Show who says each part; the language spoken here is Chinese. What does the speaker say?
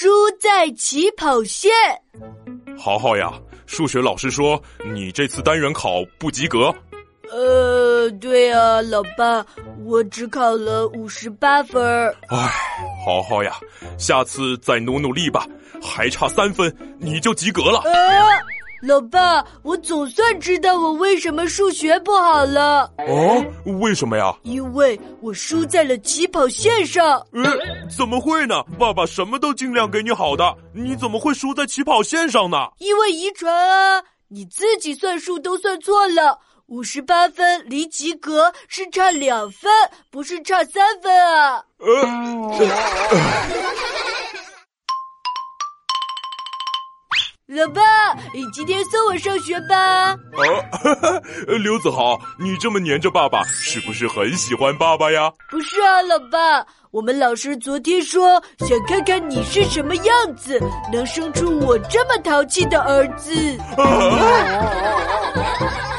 Speaker 1: 输在起跑线。
Speaker 2: 豪豪呀，数学老师说你这次单元考不及格。
Speaker 1: 呃，对啊，老爸，我只考了五十八分。
Speaker 2: 唉，豪豪呀，下次再努努力吧，还差三分你就及格了。
Speaker 1: 呃，老爸，我总算知道我为什么数学不好了。
Speaker 2: 哦，为什么呀？
Speaker 1: 因为我输在了起跑线上。
Speaker 2: 呃，怎么会呢？爸爸什么都尽量给你好的，你怎么会输在起跑线上呢？
Speaker 1: 因为遗传啊，你自己算数都算错了。五十八分离及格是差两分，不是差三分啊！呃，老爸，你今天送我上学吧。啊，
Speaker 2: 刘子豪，你这么黏着爸爸，是不是很喜欢爸爸呀？
Speaker 1: 不是啊，老爸，我们老师昨天说想看看你是什么样子，能生出我这么淘气的儿子。